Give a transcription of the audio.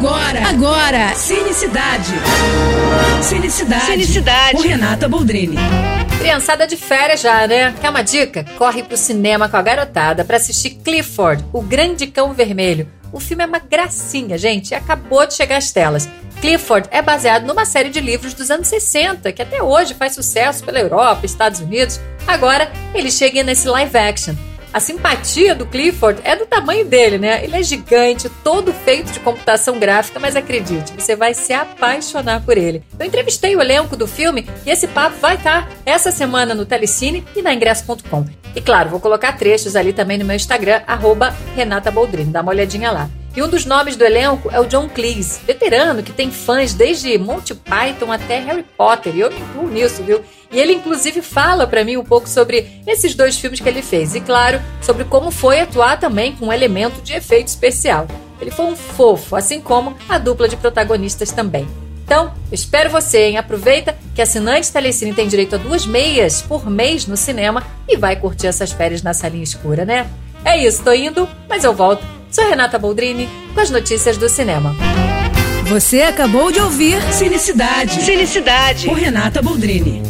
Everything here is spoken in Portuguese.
Agora, agora, Cinecidade. Cinecidade. Cinecidade. Com Renata Boldrini. Criançada de férias já, né? Quer uma dica? Corre pro cinema com a garotada para assistir Clifford, o Grande Cão Vermelho. O filme é uma gracinha, gente, e acabou de chegar às telas. Clifford é baseado numa série de livros dos anos 60, que até hoje faz sucesso pela Europa, Estados Unidos. Agora, ele chega nesse live action. A simpatia do Clifford é do tamanho dele, né? Ele é gigante, todo feito de computação gráfica, mas acredite, você vai se apaixonar por ele. Eu entrevistei o elenco do filme e esse papo vai estar essa semana no Telecine e na ingresso.com. E claro, vou colocar trechos ali também no meu Instagram, arroba Renata Boldrini, dá uma olhadinha lá. E um dos nomes do elenco é o John Cleese, veterano que tem fãs desde Monty Python até Harry Potter, e eu me incluo nisso, viu? E ele, inclusive, fala para mim um pouco sobre esses dois filmes que ele fez. E, claro, sobre como foi atuar também com um elemento de efeito especial. Ele foi um fofo, assim como a dupla de protagonistas também. Então, espero você, hein? Aproveita que assinante Telecine tem direito a duas meias por mês no cinema e vai curtir essas férias na salinha escura, né? É isso, tô indo, mas eu volto. Sou Renata Boldrini com as notícias do cinema. Você acabou de ouvir Cinecidade. Cinecidade. Com Renata Boldrini.